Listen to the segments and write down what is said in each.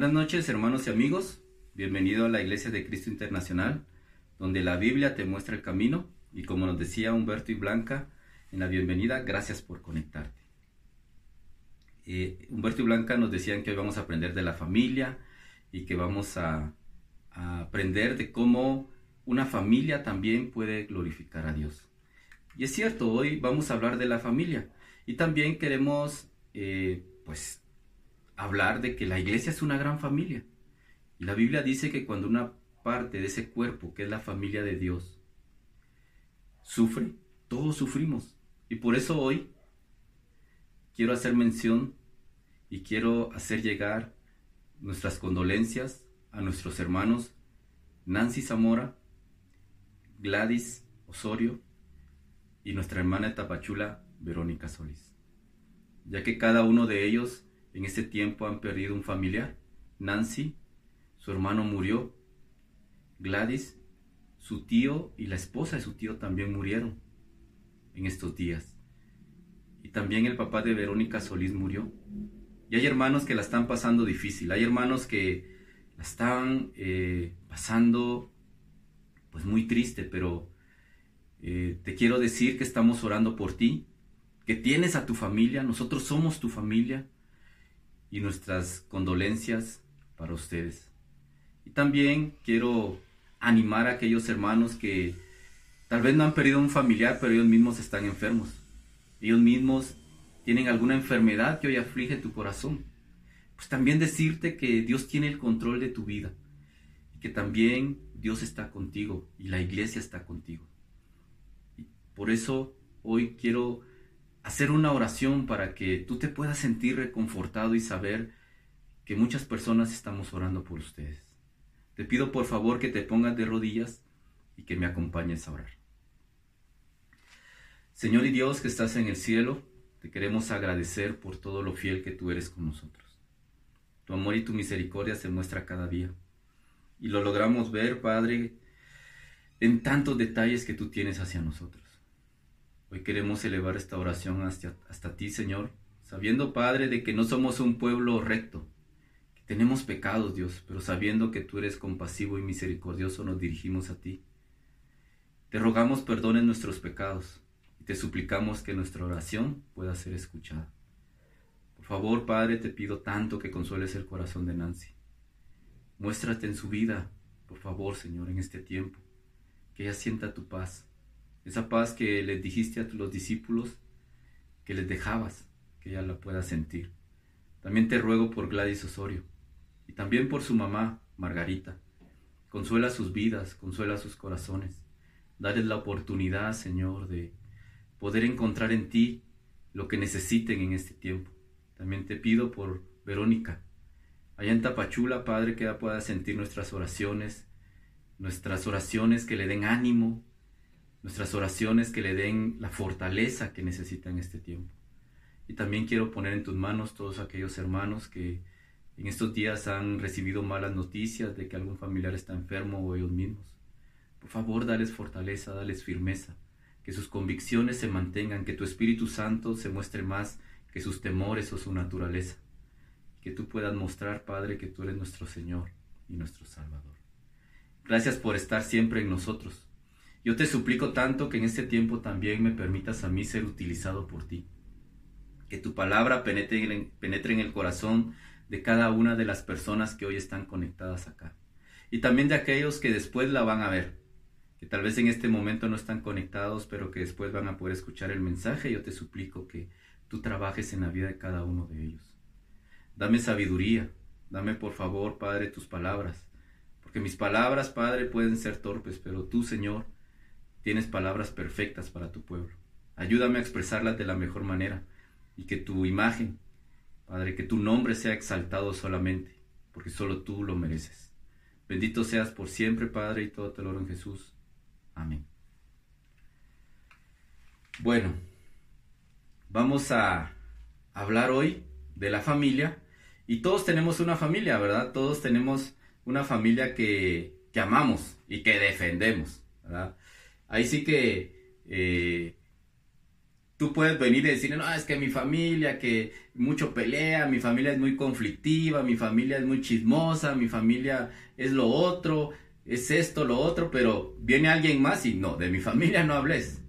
Buenas noches hermanos y amigos, bienvenido a la Iglesia de Cristo Internacional, donde la Biblia te muestra el camino y como nos decía Humberto y Blanca en la bienvenida, gracias por conectarte. Eh, Humberto y Blanca nos decían que hoy vamos a aprender de la familia y que vamos a, aprender de cómo una familia también puede glorificar a Dios. Y es cierto, hoy vamos a hablar de la familia y también queremos eh, pues hablar de que la iglesia es una gran familia. Y la Biblia dice que cuando una parte de ese cuerpo, que es la familia de Dios, sufre, todos sufrimos. Y por eso hoy quiero hacer mención y quiero hacer llegar nuestras condolencias a nuestros hermanos Nancy Zamora, Gladys Osorio y nuestra hermana Tapachula, Verónica Solís, ya que cada uno de ellos en este tiempo han perdido un familiar. Nancy, su hermano murió. Gladys, su tío y la esposa de su tío también murieron en estos días. Y también el papá de Verónica Solís murió. Y hay hermanos que la están pasando difícil. Hay hermanos que la están eh, pasando pues muy triste, pero eh, te quiero decir que estamos orando por ti, que tienes a tu familia, nosotros somos tu familia y nuestras condolencias para ustedes. Y también quiero animar a aquellos hermanos que tal vez no han perdido un familiar, pero ellos mismos están enfermos. Ellos mismos tienen alguna enfermedad que hoy aflige tu corazón. Pues también decirte que Dios tiene el control de tu vida y que también Dios está contigo y la iglesia está contigo. Y por eso hoy quiero hacer una oración para que tú te puedas sentir reconfortado y saber que muchas personas estamos orando por ustedes. Te pido por favor que te pongas de rodillas y que me acompañes a orar. Señor y Dios que estás en el cielo, te queremos agradecer por todo lo fiel que tú eres con nosotros. Tu amor y tu misericordia se muestra cada día. Y lo logramos ver, Padre, en tantos detalles que tú tienes hacia nosotros. Hoy queremos elevar esta oración hasta, ti, Señor, sabiendo, Padre, de que no somos un pueblo recto, que tenemos pecados, Dios, pero sabiendo que tú eres compasivo y misericordioso, nos dirigimos a ti. Te rogamos perdón en nuestros pecados y te suplicamos que nuestra oración pueda ser escuchada. Por favor, Padre, te pido tanto que consueles el corazón de Nancy. Muéstrate en su vida, por favor, Señor, en este tiempo, que ella sienta tu paz esa paz que les dijiste a los discípulos que les dejabas, que ella la pueda sentir. También te ruego por Gladys Osorio y también por su mamá, Margarita. Consuela sus vidas, consuela sus corazones. Dales la oportunidad, Señor, de poder encontrar en ti lo que necesiten en este tiempo. También te pido por Verónica. Allá en Tapachula, Padre, que ella pueda sentir nuestras oraciones, nuestras oraciones que le den ánimo, nuestras oraciones que le den la fortaleza que necesita en este tiempo. Y también quiero poner en tus manos todos aquellos hermanos que en estos días han recibido malas noticias de que algún familiar está enfermo o ellos mismos. Por favor, dales fortaleza, dales firmeza, que sus convicciones se mantengan, que tu Espíritu Santo se muestre más que sus temores o su naturaleza. Que tú puedas mostrar, Padre, que tú eres nuestro Señor y nuestro Salvador. Gracias por estar siempre en nosotros. Yo te suplico tanto que en este tiempo también me permitas a mí ser utilizado por ti. Que tu palabra penetre en, penetre en el corazón de cada una de las personas que hoy están conectadas acá. Y también de aquellos que después la van a ver. Que tal vez en este momento no están conectados, pero que después van a poder escuchar el mensaje. Yo te suplico que tú trabajes en la vida de cada uno de ellos. Dame sabiduría. Dame por favor, Padre, tus palabras. Porque mis palabras, Padre, pueden ser torpes, pero tú, Señor, Tienes palabras perfectas para tu pueblo. Ayúdame a expresarlas de la mejor manera y que tu imagen, Padre, que tu nombre sea exaltado solamente, porque solo tú lo mereces. Bendito seas por siempre, Padre, y todo te lo en Jesús. Amén. Bueno, vamos a hablar hoy de la familia y todos tenemos una familia, ¿verdad? Todos tenemos una familia que, que amamos y que defendemos, ¿verdad? Ahí sí que eh, tú puedes venir y decir, no, es que mi familia, que mucho pelea, mi familia es muy conflictiva, mi familia es muy chismosa, mi familia es lo otro, es esto, lo otro, pero viene alguien más y no, de mi familia no hables,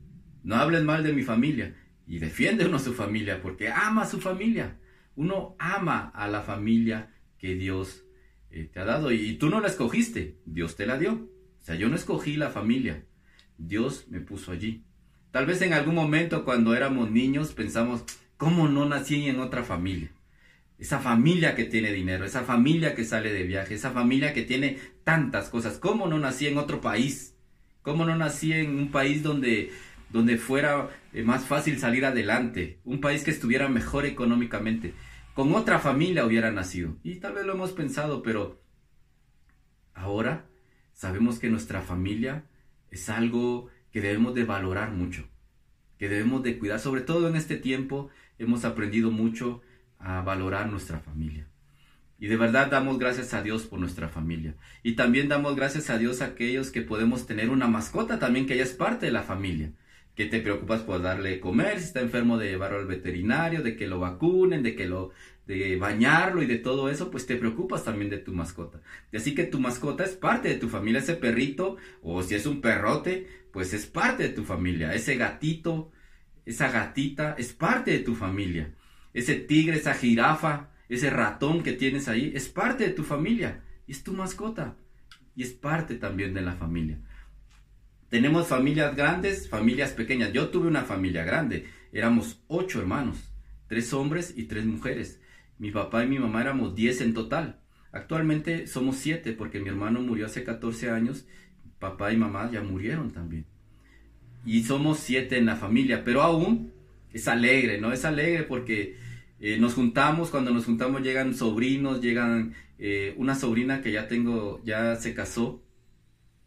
no hables mal de mi familia. Y defiende uno a su familia porque ama a su familia. Uno ama a la familia que Dios eh, te ha dado y, y tú no la escogiste, Dios te la dio. O sea, yo no escogí la familia, Dios me puso allí. Tal vez en algún momento cuando éramos niños pensamos, ¿cómo no nací en otra familia? Esa familia que tiene dinero, esa familia que sale de viaje, esa familia que tiene tantas cosas. ¿Cómo no nací en otro país? ¿Cómo no nací en un país donde, donde fuera eh, más fácil salir adelante? Un país que estuviera mejor económicamente. Con otra familia hubiera nacido. Y tal vez lo hemos pensado, pero ahora sabemos que nuestra familia es algo que debemos de valorar mucho, que debemos de cuidar. Sobre todo en este tiempo hemos aprendido mucho a valorar nuestra familia. Y de verdad damos gracias a Dios por nuestra familia. Y también damos gracias a Dios a aquellos que podemos tener una mascota también, que ella es parte de la familia. Que te preocupas por darle comer, si está enfermo de llevarlo al veterinario, de que lo vacunen, de que lo, de bañarlo y de todo eso, pues te preocupas también de tu mascota. Así que tu mascota es parte de tu familia, ese perrito, o si es un perrote, pues es parte de tu familia. Ese gatito, esa gatita, es parte de tu familia. Ese tigre, esa jirafa, ese ratón que tienes ahí, es parte de tu familia. Es tu mascota. Y es parte también de la familia. Tenemos familias grandes, familias pequeñas. Yo tuve una familia grande. Éramos ocho hermanos, tres hombres y tres mujeres. Mi papá y mi mamá éramos diez en total. Actualmente somos siete porque mi hermano murió hace 14 años. Papá y mamá ya murieron también. Y somos siete en la familia, pero aún es alegre, ¿no? Es alegre porque eh, nos juntamos, cuando nos juntamos llegan sobrinos, llegan eh, una sobrina que ya tengo, ya se casó,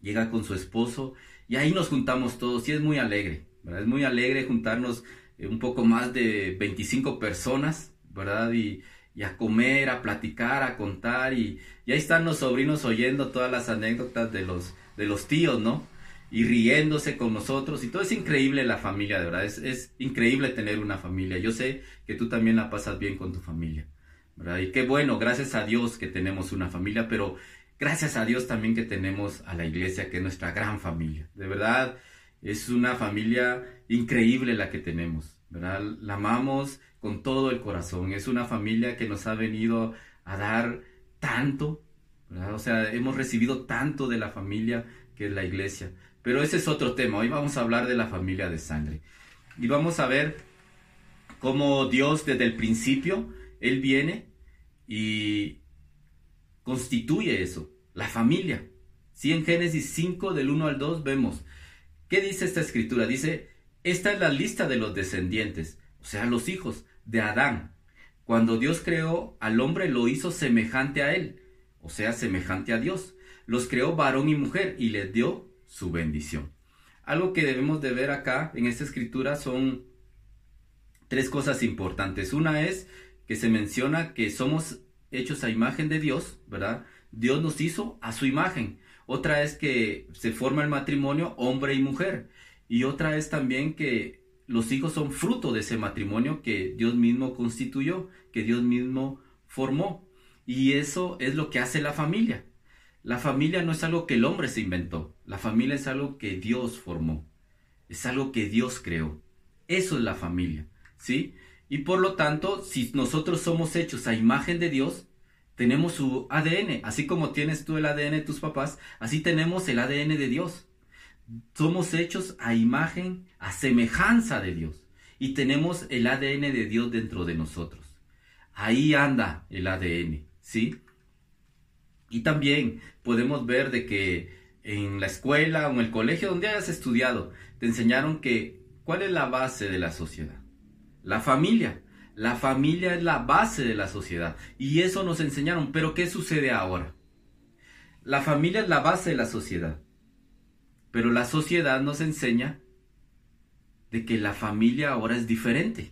llega con su esposo y ahí nos juntamos todos y es muy alegre, ¿verdad? Es muy alegre juntarnos eh, un poco más de 25 personas, ¿verdad? Y, y, a comer, a platicar, a contar y, y ahí están los sobrinos oyendo todas las anécdotas de los, de los tíos, ¿no? y riéndose con nosotros. Y todo es increíble la familia, de verdad. Es, es, increíble tener una familia. Yo sé que tú también la pasas bien con tu familia, ¿verdad? Y qué bueno, gracias a Dios que tenemos una familia, pero gracias a Dios también que tenemos a la iglesia, que es nuestra gran familia. De verdad, es una familia increíble la que tenemos, ¿verdad? La amamos con todo el corazón. Es una familia que nos ha venido a dar tanto. O sea, hemos recibido tanto de la familia que es la iglesia. Pero ese es otro tema. Hoy vamos a hablar de la familia de sangre. Y vamos a ver cómo Dios desde el principio, Él viene y constituye eso, la familia. Si en Génesis 5 del 1 al 2 vemos, ¿qué dice esta escritura? Dice, esta es la lista de los descendientes, o sea, los hijos de Adán. Cuando Dios creó al hombre lo hizo semejante a él, o sea, semejante a Dios. Los creó varón y mujer y les dio su bendición. Algo que debemos de ver acá en esta escritura son tres cosas importantes. Una es que se menciona que somos hechos a imagen de Dios, ¿verdad? Dios nos hizo a su imagen. Otra es que se forma el matrimonio hombre y mujer. Y otra es también que los hijos son fruto de ese matrimonio que Dios mismo constituyó, que Dios mismo formó. Y eso es lo que hace la familia. La familia no es algo que el hombre se inventó, la familia es algo que Dios formó, es algo que Dios creó. Eso es la familia, ¿sí? Y por lo tanto, si nosotros somos hechos a imagen de Dios, tenemos su ADN, así como tienes tú el ADN de tus papás, así tenemos el ADN de Dios. Somos hechos a imagen, a semejanza de Dios, y tenemos el ADN de Dios dentro de nosotros. Ahí anda el ADN, ¿sí? Y también podemos ver de que en la escuela o en el colegio donde hayas estudiado, te enseñaron que cuál es la base de la sociedad. La familia. La familia es la base de la sociedad. Y eso nos enseñaron. Pero ¿qué sucede ahora? La familia es la base de la sociedad. Pero la sociedad nos enseña de que la familia ahora es diferente.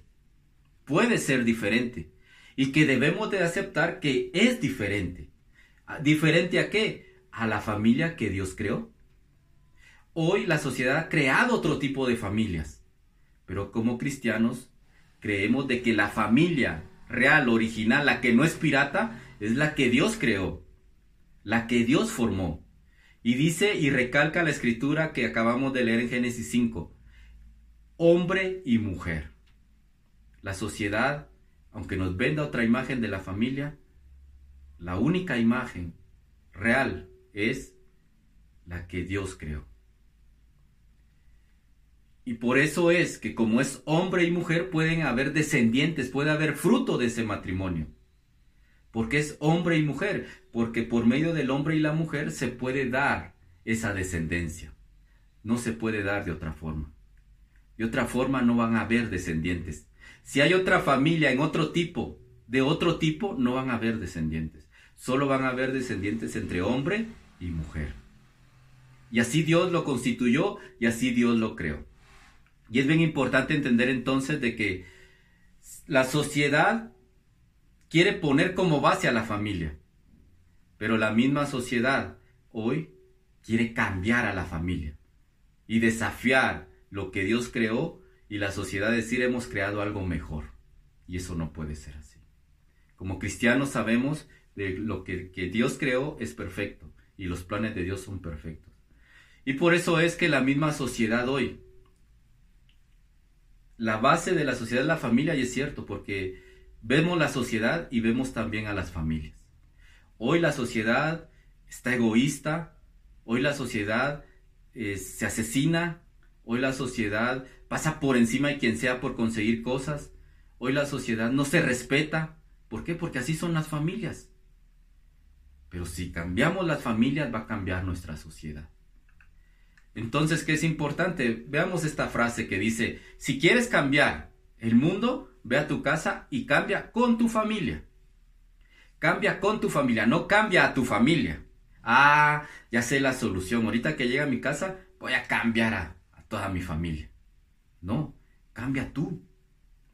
Puede ser diferente. Y que debemos de aceptar que es diferente. ¿Diferente a qué? A la familia que Dios creó. Hoy la sociedad ha creado otro tipo de familias. Pero como cristianos creemos de que la familia real, original, la que no es pirata, es la que Dios creó, la que Dios formó. Y dice y recalca la escritura que acabamos de leer en Génesis 5, hombre y mujer. La sociedad, aunque nos venda otra imagen de la familia, la única imagen real es la que Dios creó. Y por eso es que como es hombre y mujer pueden haber descendientes, puede haber fruto de ese matrimonio. Porque es hombre y mujer, porque por medio del hombre y la mujer se puede dar esa descendencia. No se puede dar de otra forma. De otra forma no van a haber descendientes. Si hay otra familia en otro tipo, de otro tipo, no van a haber descendientes. Solo van a haber descendientes entre hombre y mujer. Y así Dios lo constituyó y así Dios lo creó. Y es bien importante entender entonces de que la sociedad quiere poner como base a la familia, pero la misma sociedad hoy quiere cambiar a la familia y desafiar lo que Dios creó y la sociedad decir hemos creado algo mejor. Y eso no puede ser así. Como cristianos sabemos de lo que, que Dios creó es perfecto y los planes de Dios son perfectos. Y por eso es que la misma sociedad hoy la base de la sociedad es la familia y es cierto, porque vemos la sociedad y vemos también a las familias. Hoy la sociedad está egoísta, hoy la sociedad eh, se asesina, hoy la sociedad pasa por encima de quien sea por conseguir cosas, hoy la sociedad no se respeta. ¿Por qué? Porque así son las familias. Pero si cambiamos las familias va a cambiar nuestra sociedad. Entonces, ¿qué es importante? Veamos esta frase que dice, si quieres cambiar el mundo, ve a tu casa y cambia con tu familia. Cambia con tu familia, no cambia a tu familia. Ah, ya sé la solución. Ahorita que llega a mi casa, voy a cambiar a, a toda mi familia. No, cambia tú.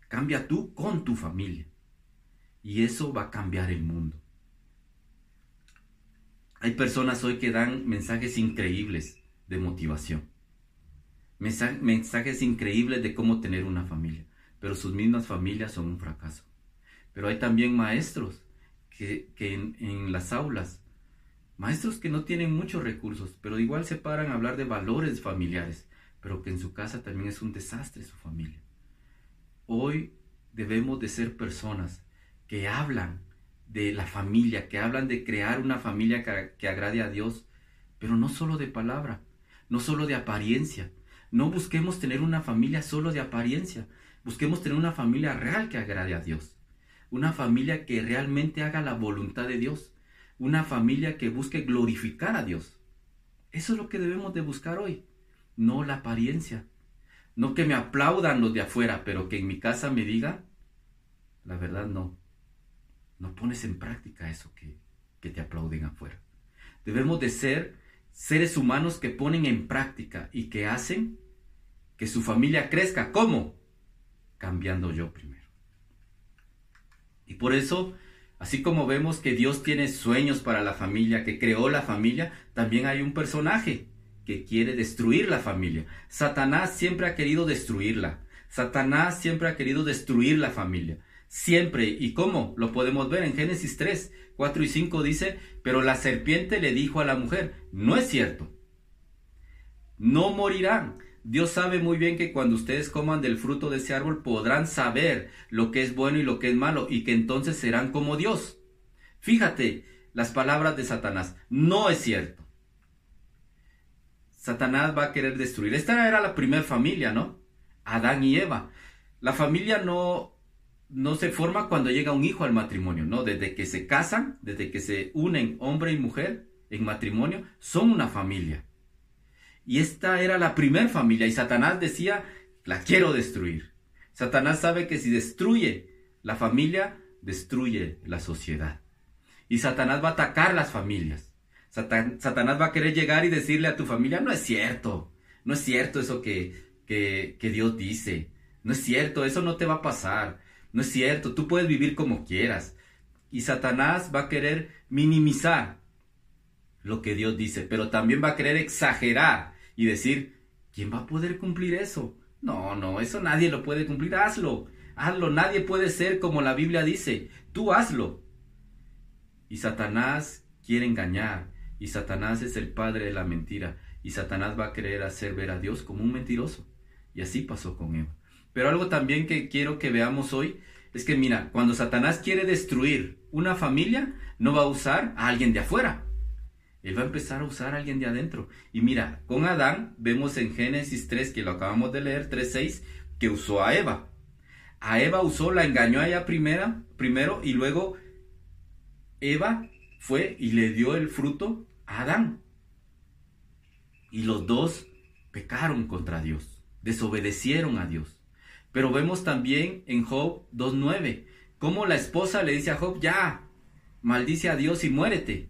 Cambia tú con tu familia. Y eso va a cambiar el mundo. Hay personas hoy que dan mensajes increíbles de motivación. Mensajes increíbles de cómo tener una familia, pero sus mismas familias son un fracaso. Pero hay también maestros que, en, en las aulas, maestros que no tienen muchos recursos, pero igual se paran a hablar de valores familiares, pero que en su casa también es un desastre su familia. Hoy debemos de ser personas que hablan de la familia, que hablan de crear una familia que, que, agrade a Dios, pero no solo de palabra, no solo de apariencia. No busquemos tener una familia solo de apariencia. Busquemos tener una familia real que agrade a Dios. Una familia que realmente haga la voluntad de Dios. Una familia que busque glorificar a Dios. Eso es lo que debemos de buscar hoy. No la apariencia. No que me aplaudan los de afuera, pero que en mi casa me digan, la verdad no. No pones en práctica eso que, que te aplauden afuera. Debemos de ser seres humanos que ponen en práctica y que hacen que su familia crezca. ¿Cómo? Cambiando yo primero. Y por eso, así como vemos que Dios tiene sueños para la familia, que creó la familia, también hay un personaje que quiere destruir la familia. Satanás siempre ha querido destruirla. Satanás siempre ha querido destruir la familia. Siempre. ¿Y cómo? Lo podemos ver en Génesis 3, 4 y 5 dice, pero la serpiente le dijo a la mujer, no es cierto. No morirán. Dios sabe muy bien que cuando ustedes coman del fruto de ese árbol podrán saber lo que es bueno y lo que es malo y que entonces serán como Dios. Fíjate las palabras de Satanás. No es cierto. Satanás va a querer destruir. Esta era la primera familia, ¿no? Adán y Eva. La familia no no se forma cuando llega un hijo al matrimonio, ¿no? Desde que se casan, desde que se unen hombre y mujer en matrimonio, son una familia. Y esta era la primer familia y Satanás decía, la quiero destruir. Satanás sabe que si destruye la familia, destruye la sociedad. Y Satanás va a atacar las familias. Satanás va a querer llegar y decirle a tu familia, no es cierto, no es cierto eso que, que, que Dios dice, no es cierto, eso no te va a pasar no es cierto, tú puedes vivir como quieras. Y Satanás va a querer minimizar lo que Dios dice, pero también va a querer exagerar y decir, ¿quién va a poder cumplir eso? No, no, eso nadie lo puede cumplir. Hazlo, hazlo. Nadie puede ser como la Biblia dice. Tú hazlo. Y Satanás quiere engañar. Y Satanás es el padre de la mentira. Y Satanás va a querer hacer ver a Dios como un mentiroso. Y así pasó con Eva. Pero algo también que quiero que veamos hoy es que mira, cuando Satanás quiere destruir una familia, no va a usar a alguien de afuera. Él va a empezar a usar a alguien de adentro. Y mira, con Adán vemos en Génesis 3, que lo acabamos de leer, 3.6, que usó a Eva. A Eva usó, la engañó a ella primera, primero y luego Eva fue y le dio el fruto a Adán. Y los dos pecaron contra Dios, desobedecieron a Dios. Pero vemos también en Job 2.9, cómo la esposa le dice a Job, ya, maldice a Dios y muérete.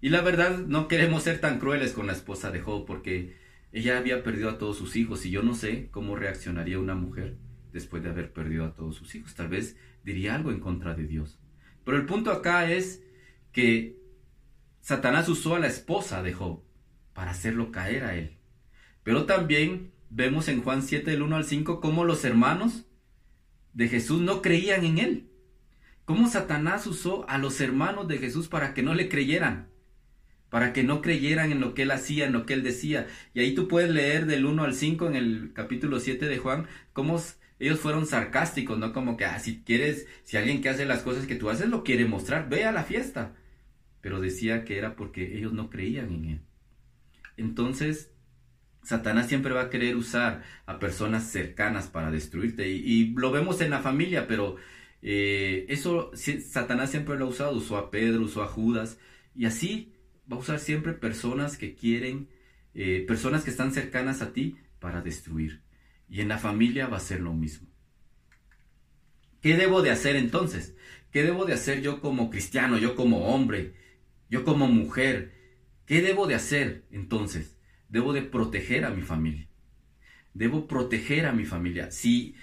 Y la verdad no queremos ser tan crueles con la esposa de Job porque ella había perdido a todos sus hijos y yo no sé cómo reaccionaría una mujer después de haber perdido a todos sus hijos. Tal vez diría algo en contra de Dios. Pero el punto acá es que Satanás usó a la esposa de Job para hacerlo caer a él. Pero también vemos en Juan 7 del 1 al 5 cómo los hermanos de Jesús no creían en él. Cómo Satanás usó a los hermanos de Jesús para que no le creyeran para que no creyeran en lo que él hacía, en lo que él decía. Y ahí tú puedes leer del 1 al 5 en el capítulo 7 de Juan, cómo ellos fueron sarcásticos, ¿no? Como que, ah, si quieres, si alguien que hace las cosas que tú haces lo quiere mostrar, ve a la fiesta. Pero decía que era porque ellos no creían en él. Entonces, Satanás siempre va a querer usar a personas cercanas para destruirte. Y, lo vemos en la familia, pero eh, eso Satanás siempre lo ha usado. Usó a Pedro, usó a Judas. Y así va a usar siempre personas que quieren, eh, personas que están cercanas a ti para destruir. Y en la familia va a ser lo mismo. ¿Qué debo de hacer entonces? ¿Qué debo de hacer yo como cristiano, yo como hombre, yo como mujer? ¿Qué debo de hacer entonces? Debo de proteger a mi familia. Debo proteger a mi familia. Si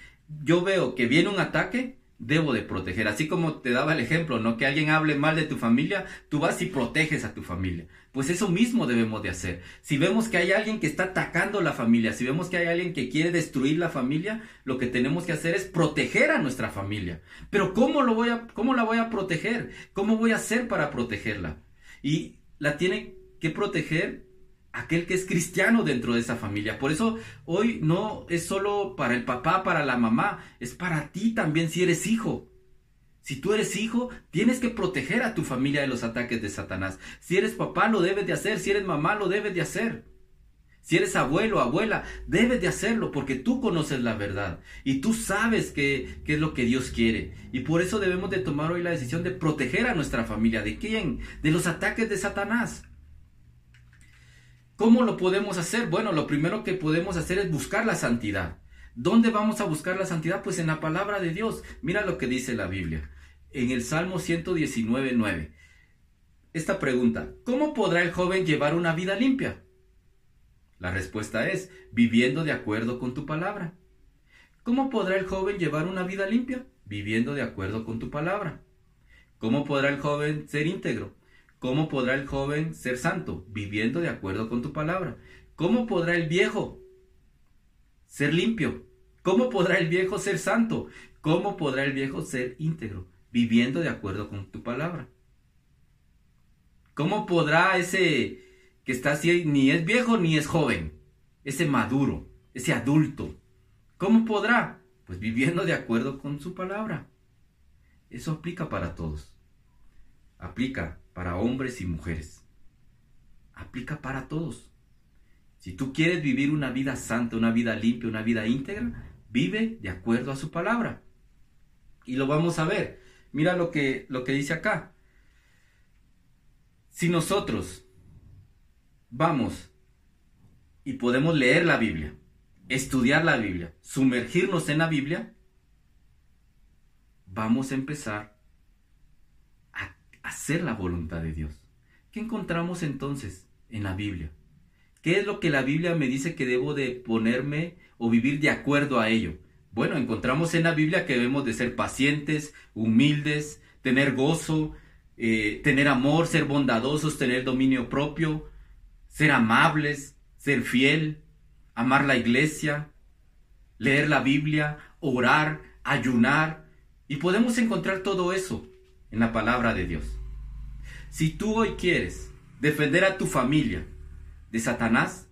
yo veo que viene un ataque, debo de proteger. Así como te daba el ejemplo, ¿no? Que alguien hable mal de tu familia, tú vas y proteges a tu familia. Pues eso mismo debemos de hacer. Si vemos que hay alguien que está atacando la familia, si vemos que hay alguien que quiere destruir la familia, lo que tenemos que hacer es proteger a nuestra familia. Pero ¿cómo lo voy a cómo la voy a proteger? ¿Cómo voy a hacer para protegerla? Y la tiene que proteger aquel que es cristiano dentro de esa familia. Por eso hoy no es solo para el papá, para la mamá, es para ti también si eres hijo. Si tú eres hijo, tienes que proteger a tu familia de los ataques de Satanás. Si eres papá, lo debes de hacer. Si eres mamá, lo debes de hacer. Si eres abuelo, abuela, debes de hacerlo porque tú conoces la verdad y tú sabes qué, es lo que Dios quiere. Y por eso debemos de tomar hoy la decisión de proteger a nuestra familia. ¿De quién? De los ataques de Satanás. ¿Cómo lo podemos hacer? Bueno, lo primero que podemos hacer es buscar la santidad. ¿Dónde vamos a buscar la santidad? Pues en la palabra de Dios. Mira lo que dice la Biblia. En el Salmo 119, 9. Esta pregunta, ¿cómo podrá el joven llevar una vida limpia? La respuesta es, viviendo de acuerdo con tu palabra. ¿Cómo podrá el joven llevar una vida limpia? Viviendo de acuerdo con tu palabra. ¿Cómo podrá el joven ser íntegro? ¿Cómo podrá el joven ser santo? Viviendo de acuerdo con tu palabra. ¿Cómo podrá el viejo ser limpio? ¿Cómo podrá el viejo ser santo? ¿Cómo podrá el viejo ser íntegro? Viviendo de acuerdo con tu palabra. ¿Cómo podrá ese que está así, ni es viejo ni es joven, ese maduro, ese adulto? ¿Cómo podrá? Pues viviendo de acuerdo con su palabra. Eso aplica para todos. Aplica para hombres y mujeres. Aplica para todos. Si tú quieres vivir una vida santa, una vida limpia, una vida íntegra, vive de acuerdo a su palabra. Y lo vamos a ver. Mira lo que, lo que dice acá. Si nosotros vamos y podemos leer la Biblia, estudiar la Biblia, sumergirnos en la Biblia, vamos a empezar hacer la voluntad de Dios. ¿Qué encontramos entonces en la Biblia? ¿Qué es lo que la Biblia me dice que debo de ponerme o vivir de acuerdo a ello? Bueno, encontramos en la Biblia que debemos de ser pacientes, humildes, tener gozo, eh, tener amor, ser bondadosos, tener dominio propio, ser amables, ser fiel, amar la iglesia, leer la Biblia, orar, ayunar, y podemos encontrar todo eso en la palabra de Dios. Si tú hoy quieres defender a tu familia de Satanás,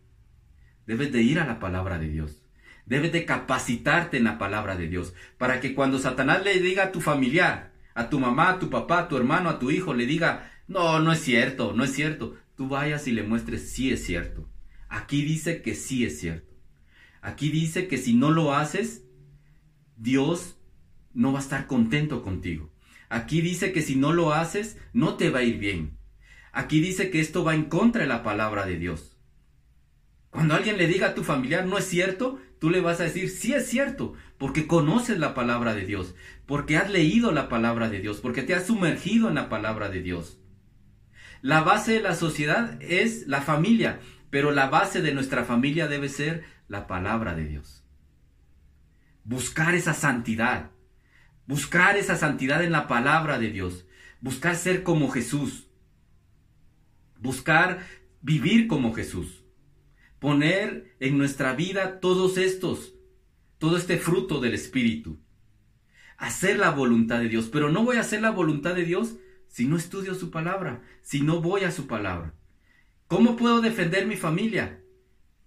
debes de ir a la palabra de Dios. Debes de capacitarte en la palabra de Dios para que cuando Satanás le diga a tu familiar, a tu mamá, a tu papá, a tu hermano, a tu hijo, le diga, no, no es cierto, no es cierto, tú vayas y le muestres, sí es cierto. Aquí dice que sí es cierto. Aquí dice que si no lo haces, Dios no va a estar contento contigo. Aquí dice que si no lo haces, no te va a ir bien. Aquí dice que esto va en contra de la palabra de Dios. Cuando alguien le diga a tu familiar, no es cierto, tú le vas a decir, sí es cierto, porque conoces la palabra de Dios, porque has leído la palabra de Dios, porque te has sumergido en la palabra de Dios. La base de la sociedad es la familia, pero la base de nuestra familia debe ser la palabra de Dios. Buscar esa santidad, buscar esa santidad en la palabra de Dios, buscar ser como Jesús, buscar vivir como Jesús, poner en nuestra vida todos estos, todo este fruto del Espíritu, hacer la voluntad de Dios, pero no voy a hacer la voluntad de Dios si no estudio su palabra, si no voy a su palabra. ¿Cómo puedo defender mi familia?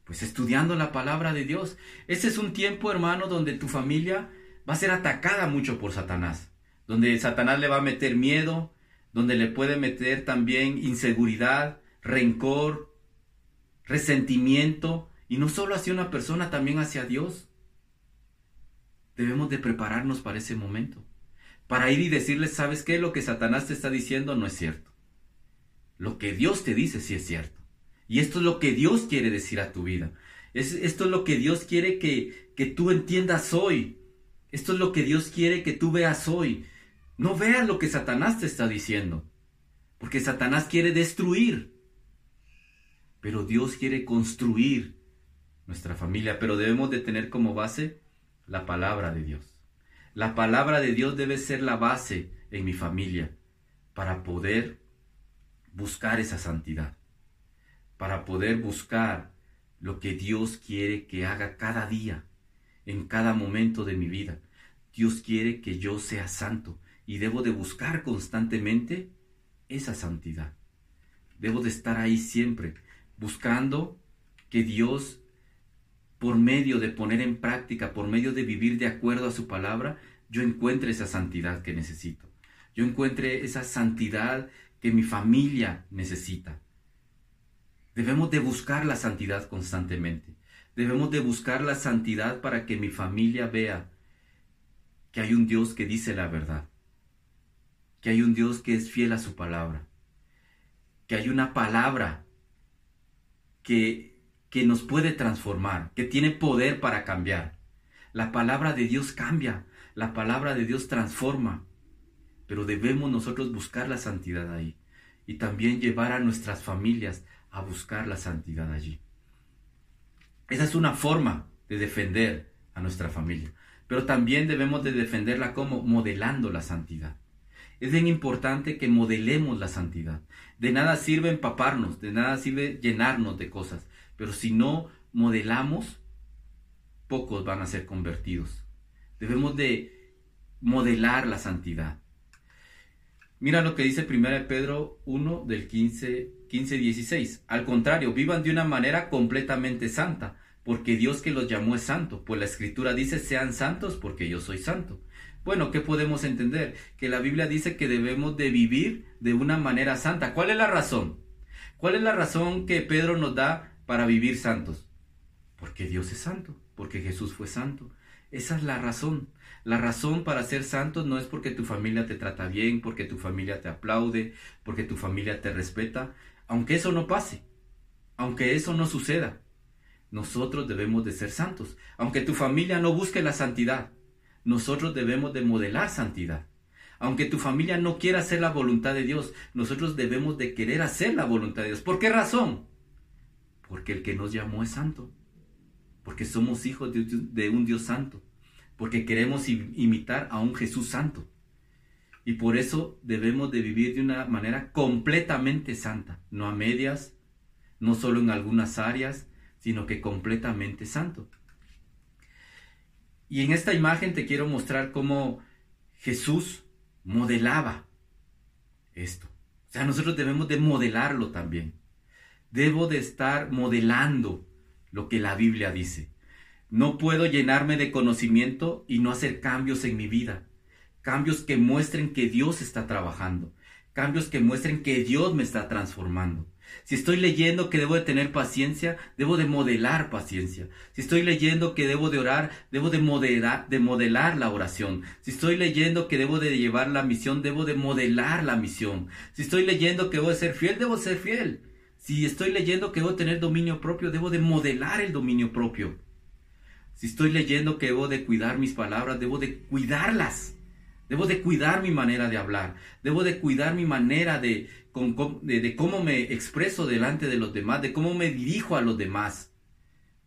Pues estudiando la palabra de Dios. Ese es un tiempo, hermano, donde tu familia va a ser atacada mucho por Satanás, donde Satanás le va a meter miedo, donde le puede meter también inseguridad, rencor, resentimiento, y no solo hacia una persona, también hacia Dios. Debemos de prepararnos para ese momento, para ir y decirles, ¿sabes qué? Lo que Satanás te está diciendo no es cierto. Lo que Dios te dice sí es cierto. Y esto es lo que Dios quiere decir a tu vida. Es, esto es lo que Dios quiere que, que tú entiendas hoy. Esto es lo que Dios quiere que tú veas hoy. No veas lo que Satanás te está diciendo. Porque Satanás quiere destruir. Pero Dios quiere construir nuestra familia. Pero debemos de tener como base la palabra de Dios. La palabra de Dios debe ser la base en mi familia para poder buscar esa santidad, para poder buscar lo que Dios quiere que haga cada día, en cada momento de mi vida. Dios quiere que yo sea santo y debo de buscar constantemente esa santidad. Debo de estar ahí siempre, buscando que Dios, por medio de poner en práctica, por medio de vivir de acuerdo a su palabra, yo encuentre esa santidad que necesito. Yo encuentre esa santidad que mi familia necesita. Debemos de buscar la santidad constantemente. Debemos de buscar la santidad para que mi familia vea que hay un Dios que dice la verdad, que hay un Dios que es fiel a su palabra, que hay una palabra que, que nos puede transformar, que tiene poder para cambiar. La palabra de Dios cambia, la palabra de Dios transforma pero debemos nosotros buscar la santidad ahí y también llevar a nuestras familias a buscar la santidad allí. Esa es una forma de defender a nuestra familia, pero también debemos de defenderla como modelando la santidad. Es bien importante que modelemos la santidad. De nada sirve empaparnos, de nada sirve llenarnos de cosas, pero si no modelamos, pocos van a ser convertidos. Debemos de modelar la santidad. Mira lo que dice 1 Pedro 1 del 15, 15, 16. Al contrario, vivan de una manera completamente santa, porque Dios que los llamó es santo, pues la escritura dice sean santos porque yo soy santo. Bueno, ¿qué podemos entender? Que la Biblia dice que debemos de vivir de una manera santa. ¿Cuál es la razón? ¿Cuál es la razón que Pedro nos da para vivir santos? Porque Dios es santo, porque Jesús fue santo. Esa es la razón. La razón para ser santos no es porque tu familia te trata bien, porque tu familia te aplaude, porque tu familia te respeta, aunque eso no pase, aunque eso no suceda. Nosotros debemos de ser santos, aunque tu familia no busque la santidad. Nosotros debemos de modelar santidad. Aunque tu familia no quiera hacer la voluntad de Dios, nosotros debemos de querer hacer la voluntad de Dios. ¿Por qué razón? Porque el que nos llamó es santo. Porque somos hijos de un Dios santo porque queremos imitar a un Jesús santo. Y por eso debemos de vivir de una manera completamente santa, no a medias, no solo en algunas áreas, sino que completamente santo. Y en esta imagen te quiero mostrar cómo Jesús modelaba esto. O sea, nosotros debemos de modelarlo también. Debo de estar modelando lo que la Biblia dice. No puedo llenarme de conocimiento y no hacer cambios en mi vida. Cambios que muestren que Dios está trabajando. Cambios que muestren que Dios me está transformando. Si estoy leyendo que debo de tener paciencia, debo de modelar paciencia. Si estoy leyendo que debo de orar, debo de de modelar la oración. Si estoy leyendo que debo de llevar la misión, debo de modelar la misión. Si estoy leyendo que debo de ser fiel, debo ser fiel. Si estoy leyendo que debo tener dominio propio, debo de modelar el dominio propio. Si estoy leyendo que debo de cuidar mis palabras, debo de cuidarlas. Debo de cuidar mi manera de hablar. Debo de cuidar mi manera de, de, cómo me expreso delante de los demás, de cómo me dirijo a los demás.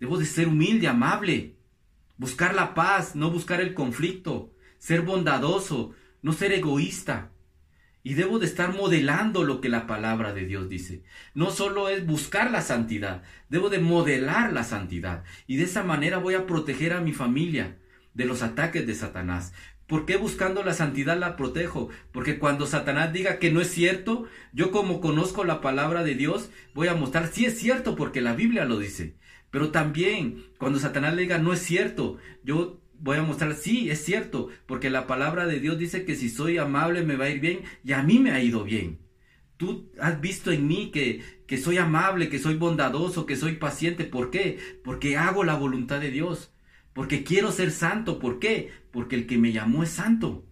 Debo de ser humilde, amable. Buscar la paz, no buscar el conflicto. Ser bondadoso, no ser egoísta. Y debo de estar modelando lo que la palabra de Dios dice. No solo es buscar la santidad, debo de modelar la santidad. Y de esa manera voy a proteger a mi familia de los ataques de Satanás. ¿Por qué buscando la santidad la protejo? Porque cuando Satanás diga que no es cierto, yo como conozco la palabra de Dios, voy a mostrar si es cierto porque la Biblia lo dice. Pero también cuando Satanás le diga no es cierto, yo voy a mostrar sí es cierto porque la palabra de Dios dice que si soy amable me va a ir bien y a mí me ha ido bien. Tú has visto en mí que, que soy amable, que soy bondadoso, que soy paciente. ¿Por qué? Porque hago la voluntad de Dios. Porque quiero ser santo. ¿Por qué? Porque el que me llamó es santo.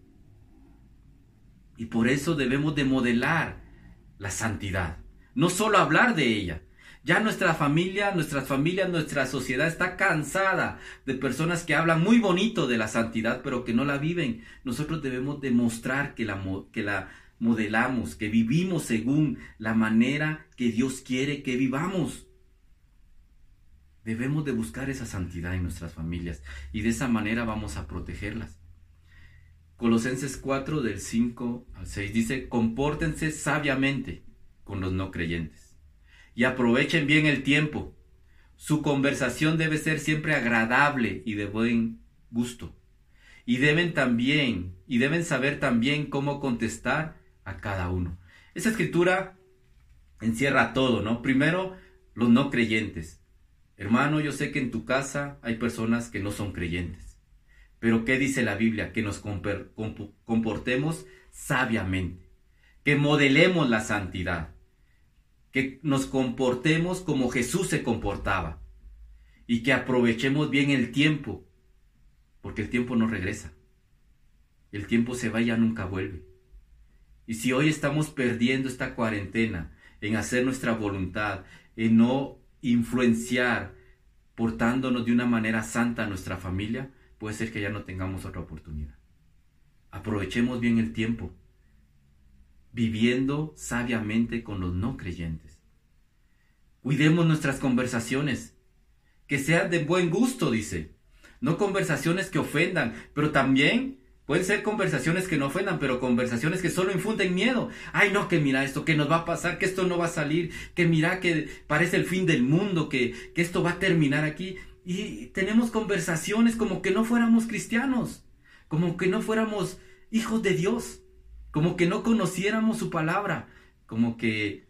Y por eso debemos de modelar la santidad. No solo hablar de ella. Ya nuestra familia, nuestras familias, nuestra sociedad está cansada de personas que hablan muy bonito de la santidad, pero que no la viven. Nosotros debemos demostrar que la, que la modelamos, que vivimos según la manera que Dios quiere que vivamos. Debemos de buscar esa santidad en nuestras familias y de esa manera vamos a protegerlas. Colosenses 4 del 5 al 6 dice, compórtense sabiamente con los no creyentes y aprovechen bien el tiempo. Su conversación debe ser siempre agradable y de buen gusto. Y deben también, y deben saber también cómo contestar a cada uno. Esa escritura encierra todo, ¿no? Primero, los no creyentes. Hermano, yo sé que en tu casa hay personas que no son creyentes. Pero ¿qué dice la Biblia? Que nos comportemos sabiamente, que modelemos la santidad, que nos comportemos como Jesús se comportaba y que aprovechemos bien el tiempo, porque el tiempo no regresa. El tiempo se va y ya nunca vuelve. Y si hoy estamos perdiendo esta cuarentena en hacer nuestra voluntad, en no influenciar portándonos de una manera santa a nuestra familia, puede ser que ya no tengamos otra oportunidad. Aprovechemos bien el tiempo, viviendo sabiamente con los no creyentes. Cuidemos nuestras conversaciones, que sean de buen gusto, dice. No conversaciones que ofendan, pero también Pueden ser conversaciones que no ofendan, pero conversaciones que solo infunden miedo. Ay, no, que mira esto, que nos va a pasar, que esto no va a salir, que mira que parece el fin del mundo, que, que esto va a terminar aquí. Y tenemos conversaciones como que no fuéramos cristianos, como que no fuéramos hijos de Dios, como que no conociéramos su palabra, como que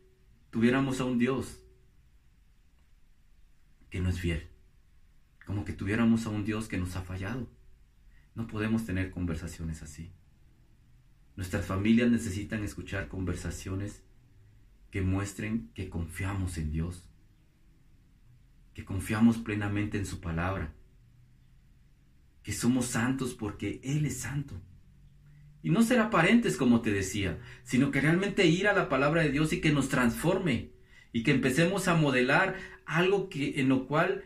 tuviéramos a un Dios que no es fiel, como que tuviéramos a un Dios que nos ha fallado. No podemos tener conversaciones así. Nuestras familias necesitan escuchar conversaciones que muestren que confiamos en Dios, que confiamos plenamente en su palabra, que somos santos porque Él es santo. Y no ser aparentes, como te decía, sino que realmente ir a la palabra de Dios y que nos transforme y que empecemos a modelar algo que en lo cual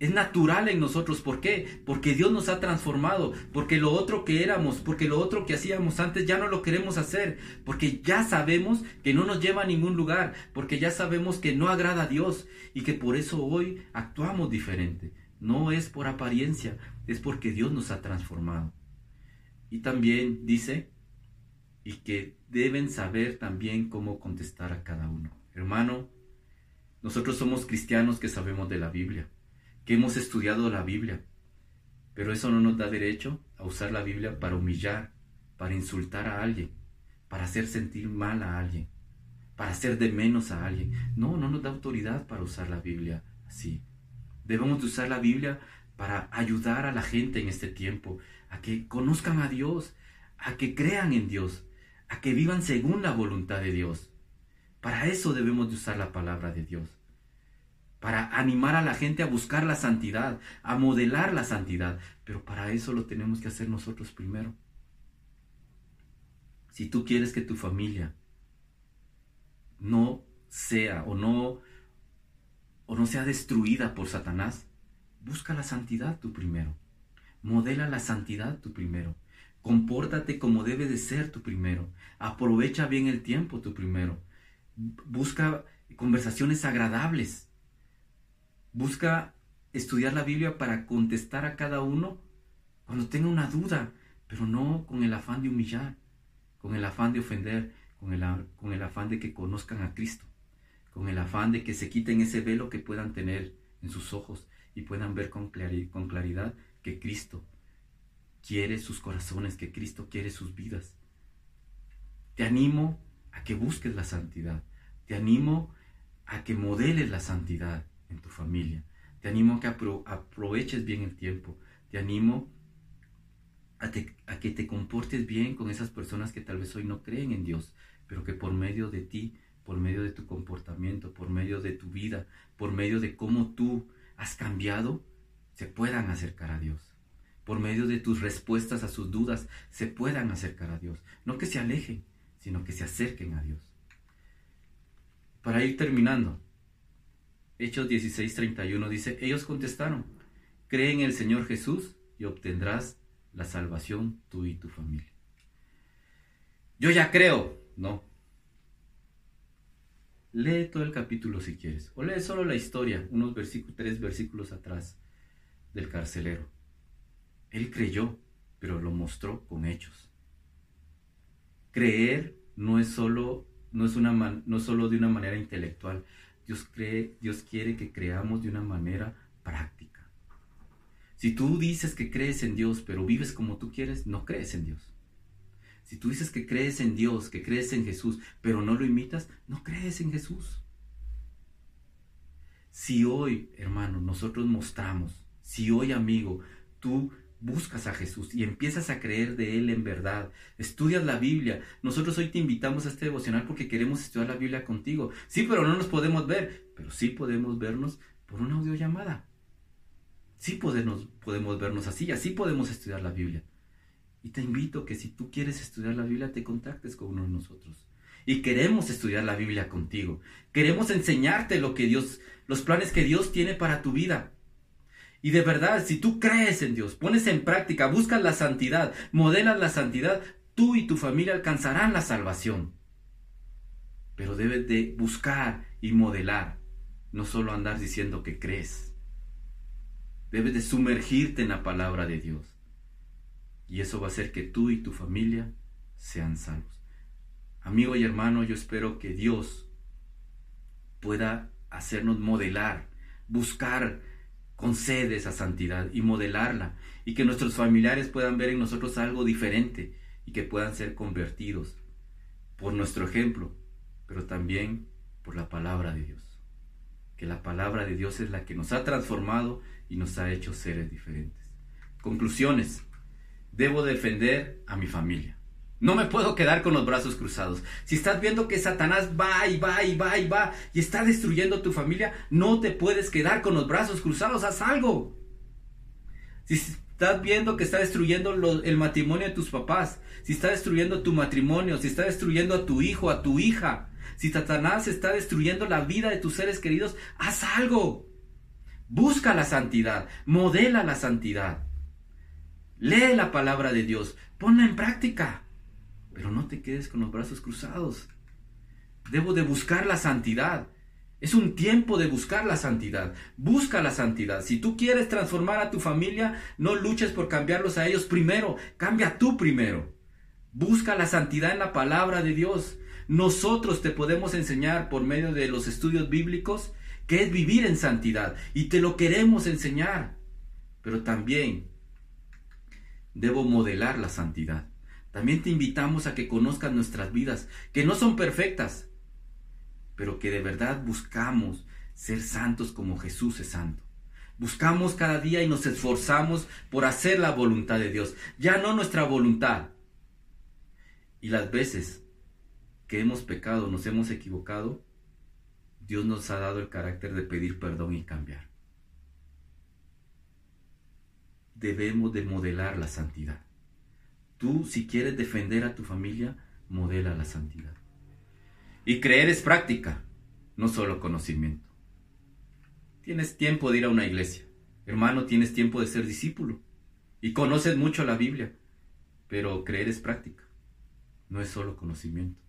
es natural en nosotros. ¿Por qué? Porque Dios nos ha transformado. Porque lo otro que éramos, porque lo otro que hacíamos antes ya no lo queremos hacer. Porque ya sabemos que no nos lleva a ningún lugar. Porque ya sabemos que no agrada a Dios. Y que por eso hoy actuamos diferente. No es por apariencia, es porque Dios nos ha transformado. Y también dice, y que deben saber también cómo contestar a cada uno. Hermano, nosotros somos cristianos que sabemos de la Biblia que hemos estudiado la Biblia, Pero eso no nos da derecho a usar la Biblia para humillar, para insultar a alguien, para hacer sentir mal a alguien, para hacer de menos a alguien. No, no nos da autoridad para usar la Biblia así. Debemos de usar la Biblia para ayudar a la gente en este tiempo, a que conozcan a Dios, a que crean en Dios, a que vivan según la voluntad de Dios. Para eso debemos de usar la palabra de Dios. Para animar a la gente a buscar la santidad, a modelar la santidad. Pero para eso lo tenemos que hacer nosotros primero. Si tú quieres que tu familia no sea o no o no sea destruida por Satanás, busca la santidad tú primero. Modela la santidad tú primero. Compórtate como debe de ser tú primero. Aprovecha bien el tiempo tú primero. Busca conversaciones agradables. Busca estudiar la Biblia para contestar a cada uno cuando tenga una duda, pero no con el afán de humillar, con el afán de ofender, con el, afán de que conozcan a Cristo, con el afán de que se quiten ese velo que puedan tener en sus ojos y puedan ver con, con claridad que Cristo quiere sus corazones, que Cristo quiere sus vidas. Te animo a que busques la santidad. Te animo a que modeles la santidad en tu familia. Te animo a que aproveches bien el tiempo. Te animo a, a, que te comportes bien con esas personas que tal vez hoy no creen en Dios, pero que por medio de ti, por medio de tu comportamiento, por medio de tu vida, por medio de cómo tú has cambiado, se puedan acercar a Dios por medio de tus respuestas a sus dudas, se puedan acercar a Dios. No que se alejen, sino que se acerquen a Dios. Para ir terminando, Hechos 16:31 dice, ellos contestaron, cree en el Señor Jesús y obtendrás la salvación tú y tu familia. Yo ya creo, no. Lee todo el capítulo si quieres, o lee solo la historia, unos versículos, tres versículos atrás del carcelero. Él creyó, pero lo mostró con hechos. Creer no es solo, no es una no solo de una manera intelectual. Dios cree, Dios quiere que creamos de una manera práctica. Si tú dices que crees en Dios, pero vives como tú quieres, no crees en Dios. Si tú dices que crees en Dios, que crees en Jesús, pero no lo imitas, no crees en Jesús. Si hoy, hermano, nosotros mostramos, si hoy, amigo, tú buscas a Jesús y empiezas a creer de Él en verdad, estudias la Biblia. Nosotros hoy te invitamos a este devocional porque queremos estudiar la Biblia contigo. Sí, pero no nos podemos ver, pero sí podemos vernos por una audiollamada. Sí podemos, podemos vernos así, así podemos estudiar la Biblia. Y te invito que si tú quieres estudiar la Biblia, te contactes con uno de nosotros. Y queremos estudiar la Biblia contigo. Queremos enseñarte lo que Dios, los planes que Dios tiene para tu vida. Y de verdad, si tú crees en Dios, pones en práctica, buscas la santidad, modelas la santidad, tú y tu familia alcanzarán la salvación. Pero debes de buscar y modelar, no solo andar diciendo que crees. Debes de sumergirte en la palabra de Dios. Y eso va a hacer que tú y tu familia sean salvos. Amigo y hermano, yo espero que Dios pueda hacernos modelar, buscar concede esa santidad y modelarla y que nuestros familiares puedan ver en nosotros algo diferente y que puedan ser convertidos por nuestro ejemplo, pero también por la palabra de Dios. Que la palabra de Dios es la que nos ha transformado y nos ha hecho seres diferentes. Conclusiones. Debo defender a mi familia. No me puedo quedar con los brazos cruzados. Si estás viendo que Satanás va y va y va y va y está destruyendo tu familia, no te puedes quedar con los brazos cruzados. Haz algo. Si estás viendo que está destruyendo el matrimonio de tus papás, si está destruyendo tu matrimonio, si está destruyendo a tu hijo, a tu hija, si Satanás está destruyendo la vida de tus seres queridos, haz algo. Busca la santidad, modela la santidad. Lee la palabra de Dios, ponla en práctica. Pero no te quedes con los brazos cruzados. Debo de buscar la santidad. Es un tiempo de buscar la santidad. Busca la santidad. Si tú quieres transformar a tu familia, no luches por cambiarlos a ellos primero. Cambia tú primero. Busca la santidad en la palabra de Dios. Nosotros te podemos enseñar por medio de los estudios bíblicos qué es vivir en santidad. Y te lo queremos enseñar. Pero también debo modelar la santidad. También te invitamos a que conozcas nuestras vidas, que no son perfectas, pero que de verdad buscamos ser santos como Jesús es santo. Buscamos cada día y nos esforzamos por hacer la voluntad de Dios, ya no nuestra voluntad. Y las veces que hemos pecado, nos hemos equivocado, Dios nos ha dado el carácter de pedir perdón y cambiar. Debemos de modelar la santidad. Tú, si quieres defender a tu familia, modela la santidad. Y creer es práctica, no solo conocimiento. Tienes tiempo de ir a una iglesia. Hermano, tienes tiempo de ser discípulo. Y conoces mucho la Biblia. Pero creer es práctica, no es solo conocimiento.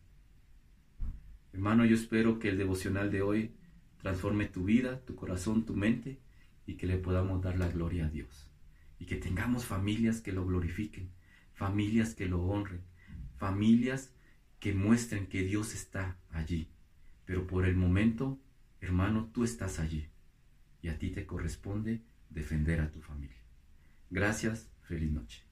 Hermano, yo espero que el devocional de hoy transforme tu vida, tu corazón, tu mente y que le podamos dar la gloria a Dios. Y que tengamos familias que lo glorifiquen, familias que lo honren, familias que muestren que Dios está allí. Pero por el momento, hermano, tú estás allí y a ti te corresponde defender a tu familia. Gracias, feliz noche.